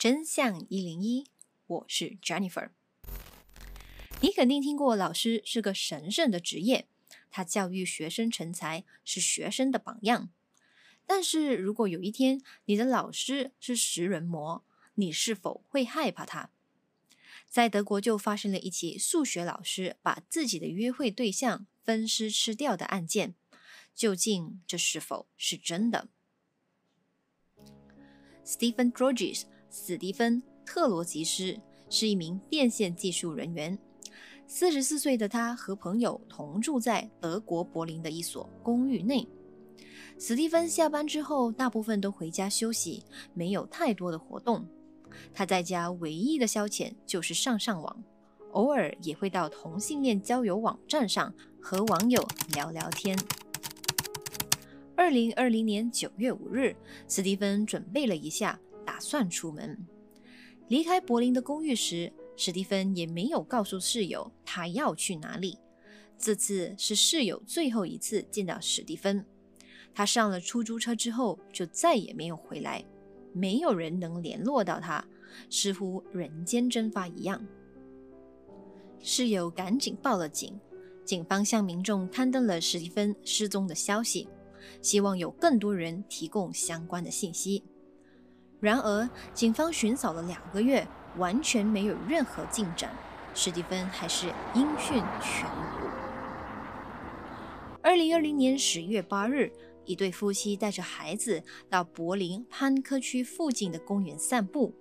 真相一零一，我是 Jennifer。你肯定听过老师是个神圣的职业，他教育学生成才，是学生的榜样。但是如果有一天你的老师是食人魔，你是否会害怕他？在德国就发生了一起数学老师把自己的约会对象分尸吃掉的案件，究竟这是否是真的？Stephen Georges。史蒂芬·特罗吉斯是一名电线技术人员。四十四岁的他和朋友同住在德国柏林的一所公寓内。史蒂芬下班之后，大部分都回家休息，没有太多的活动。他在家唯一的消遣就是上上网，偶尔也会到同性恋交友网站上和网友聊聊天。二零二零年九月五日，史蒂芬准备了一下。算出门，离开柏林的公寓时，史蒂芬也没有告诉室友他要去哪里。这次是室友最后一次见到史蒂芬。他上了出租车之后就再也没有回来，没有人能联络到他，似乎人间蒸发一样。室友赶紧报了警，警方向民众刊登了史蒂芬失踪的消息，希望有更多人提供相关的信息。然而，警方寻找了两个月，完全没有任何进展。史蒂芬还是音讯全无。二零二零年十月八日，一对夫妻带着孩子到柏林潘科区附近的公园散步，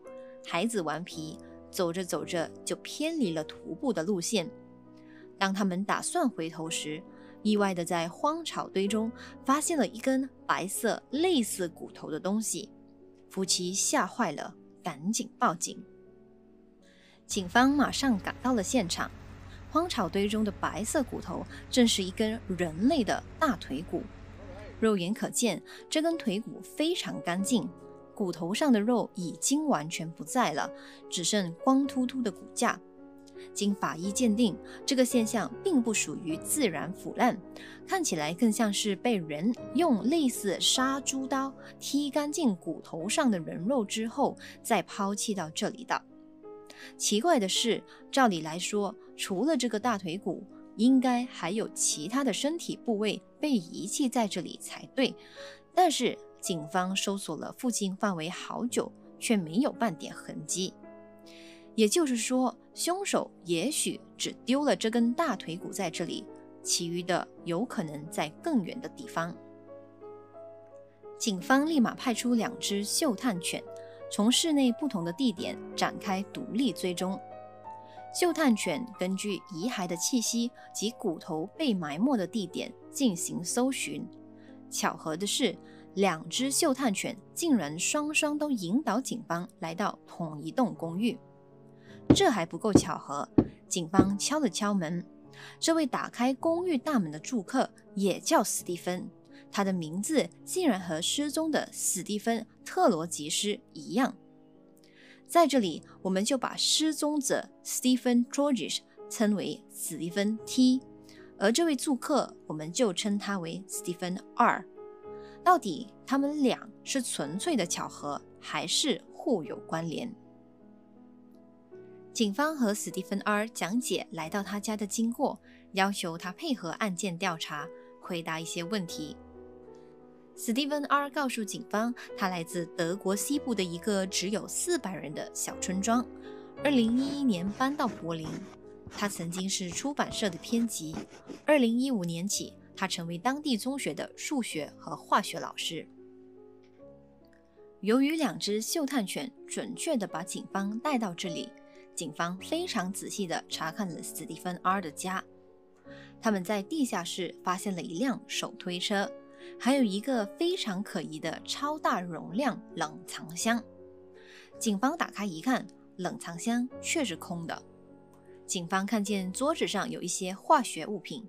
孩子顽皮，走着走着就偏离了徒步的路线。当他们打算回头时，意外的在荒草堆中发现了一根白色类似骨头的东西。夫妻吓坏了，赶紧报警。警方马上赶到了现场，荒草堆中的白色骨头正是一根人类的大腿骨。肉眼可见，这根腿骨非常干净，骨头上的肉已经完全不在了，只剩光秃秃的骨架。经法医鉴定，这个现象并不属于自然腐烂，看起来更像是被人用类似杀猪刀剔干净骨头上的人肉之后再抛弃到这里的。奇怪的是，照理来说，除了这个大腿骨，应该还有其他的身体部位被遗弃在这里才对。但是，警方搜索了附近范围好久，却没有半点痕迹。也就是说，凶手也许只丢了这根大腿骨在这里，其余的有可能在更远的地方。警方立马派出两只嗅探犬，从室内不同的地点展开独立追踪。嗅探犬根据遗骸的气息及骨头被埋没的地点进行搜寻。巧合的是，两只嗅探犬竟然双双都引导警方来到同一栋公寓。这还不够巧合，警方敲了敲门，这位打开公寓大门的住客也叫史蒂芬，他的名字竟然和失踪的史蒂芬·特罗吉斯一样。在这里，我们就把失踪者 Stephen Georges 称为史蒂芬 T，而这位住客我们就称他为 Stephen R。到底他们俩是纯粹的巧合，还是互有关联？警方和史蒂芬 R 讲解来到他家的经过，要求他配合案件调查，回答一些问题。史蒂芬 R 告诉警方，他来自德国西部的一个只有四百人的小村庄，二零一一年搬到柏林。他曾经是出版社的编辑，二零一五年起，他成为当地中学的数学和化学老师。由于两只嗅探犬准确地把警方带到这里。警方非常仔细地查看了史蒂芬 R 的家，他们在地下室发现了一辆手推车，还有一个非常可疑的超大容量冷藏箱。警方打开一看，冷藏箱却是空的。警方看见桌子上有一些化学物品。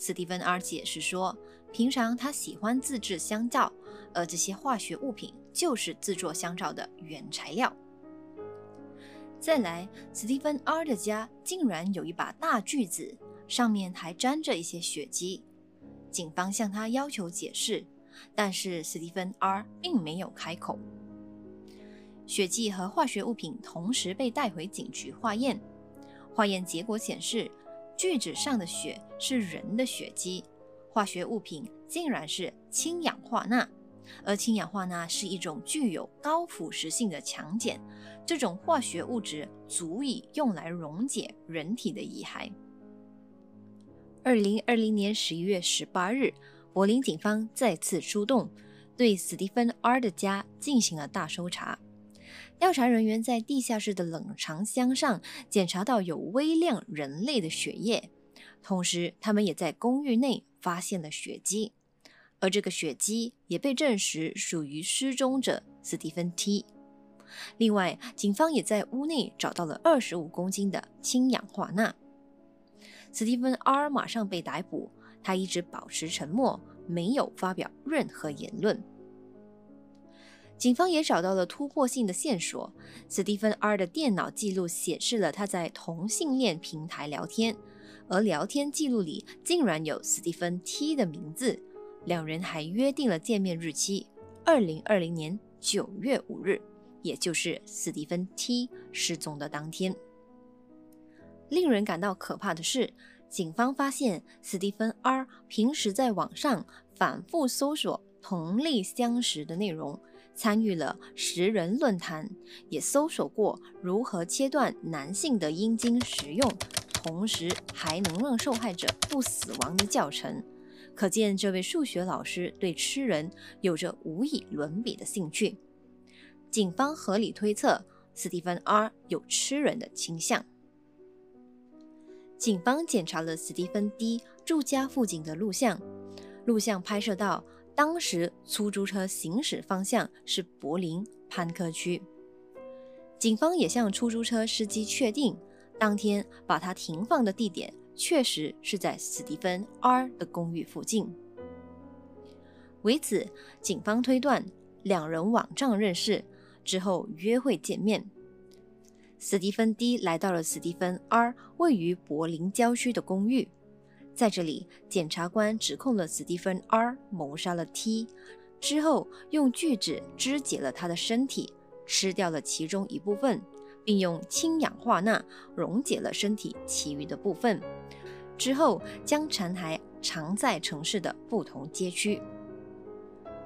史蒂芬 R 解释说，平常他喜欢自制香皂，而这些化学物品就是制作香皂的原材料。再来，史蒂芬 R 的家竟然有一把大锯子，上面还沾着一些血迹。警方向他要求解释，但是史蒂芬 R 并没有开口。血迹和化学物品同时被带回警局化验，化验结果显示，锯子上的血是人的血迹，化学物品竟然是氢氧化钠，而氢氧化钠是一种具有高腐蚀性的强碱，这种化学物质足以用来溶解人体的遗骸。二零二零年十一月十八日，柏林警方再次出动，对斯蒂芬 ·R 的家进行了大搜查。调查人员在地下室的冷藏箱上检查到有微量人类的血液，同时他们也在公寓内发现了血迹，而这个血迹也被证实属于失踪者斯蒂芬 ·T。另外，警方也在屋内找到了二十五公斤的氢氧化钠。斯蒂芬 ·R 马上被逮捕，他一直保持沉默，没有发表任何言论。警方也找到了突破性的线索。斯蒂芬 ·R 的电脑记录显示了他在同性恋平台聊天，而聊天记录里竟然有斯蒂芬 ·T 的名字。两人还约定了见面日期：二零二零年九月五日，也就是斯蒂芬 ·T 失踪的当天。令人感到可怕的是，警方发现斯蒂芬 ·R 平时在网上反复搜索同类相识的内容。参与了十人论坛，也搜索过如何切断男性的阴茎食用，同时还能让受害者不死亡的教程。可见，这位数学老师对吃人有着无以伦比的兴趣。警方合理推测，斯蒂芬 ·R 有吃人的倾向。警方检查了斯蒂芬 ·D 住家附近的录像，录像拍摄到。当时出租车行驶方向是柏林潘克区，警方也向出租车司机确定，当天把他停放的地点确实是在史蒂芬 ·R 的公寓附近。为此，警方推断两人网上认识之后约会见面。史蒂芬 ·D 来到了史蒂芬 ·R 位于柏林郊区的公寓。在这里，检察官指控了史蒂芬 ·R 谋杀了 T，之后用锯子肢解了他的身体，吃掉了其中一部分，并用氢氧化钠溶解了身体其余的部分，之后将残骸藏在城市的不同街区。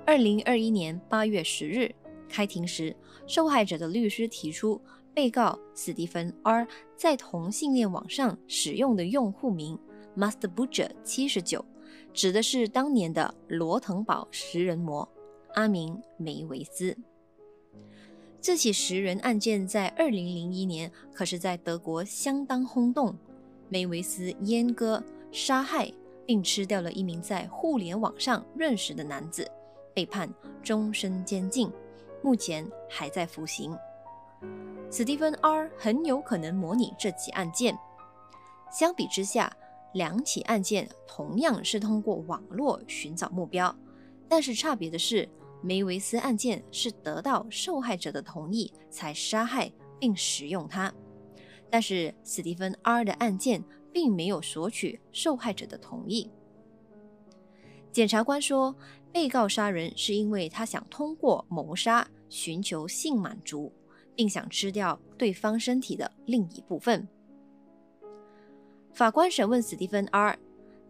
二零二一年八月十日开庭时，受害者的律师提出，被告史蒂芬 ·R 在同性恋网上使用的用户名。Master Butcher 七十九指的是当年的罗腾堡食人魔阿明梅维斯。这起食人案件在二零零一年可是在德国相当轰动。梅维斯阉割、杀害并吃掉了一名在互联网上认识的男子，被判终身监禁，目前还在服刑。史蒂芬 ·R 很有可能模拟这起案件。相比之下，两起案件同样是通过网络寻找目标，但是差别的是，梅维斯案件是得到受害者的同意才杀害并使用它，但是斯蒂芬 ·R 的案件并没有索取受害者的同意。检察官说，被告杀人是因为他想通过谋杀寻求性满足，并想吃掉对方身体的另一部分。法官审问史蒂芬 ·R，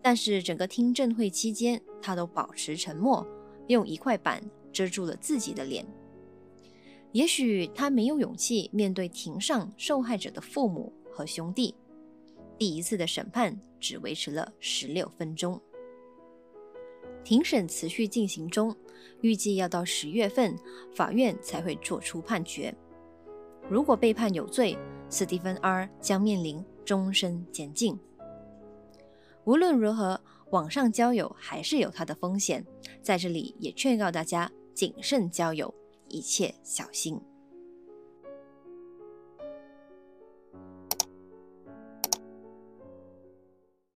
但是整个听证会期间，他都保持沉默，用一块板遮住了自己的脸。也许他没有勇气面对庭上受害者的父母和兄弟。第一次的审判只维持了十六分钟。庭审持续进行中，预计要到十月份，法院才会做出判决。如果被判有罪，斯蒂芬 ·R 将面临。终身监禁。无论如何，网上交友还是有它的风险，在这里也劝告大家谨慎交友，一切小心。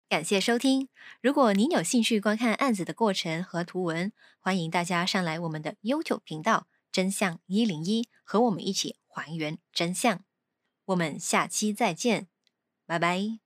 感谢收听。如果您有兴趣观看案子的过程和图文，欢迎大家上来我们的 YouTube 频道“真相一零一”，和我们一起还原真相。我们下期再见。拜拜。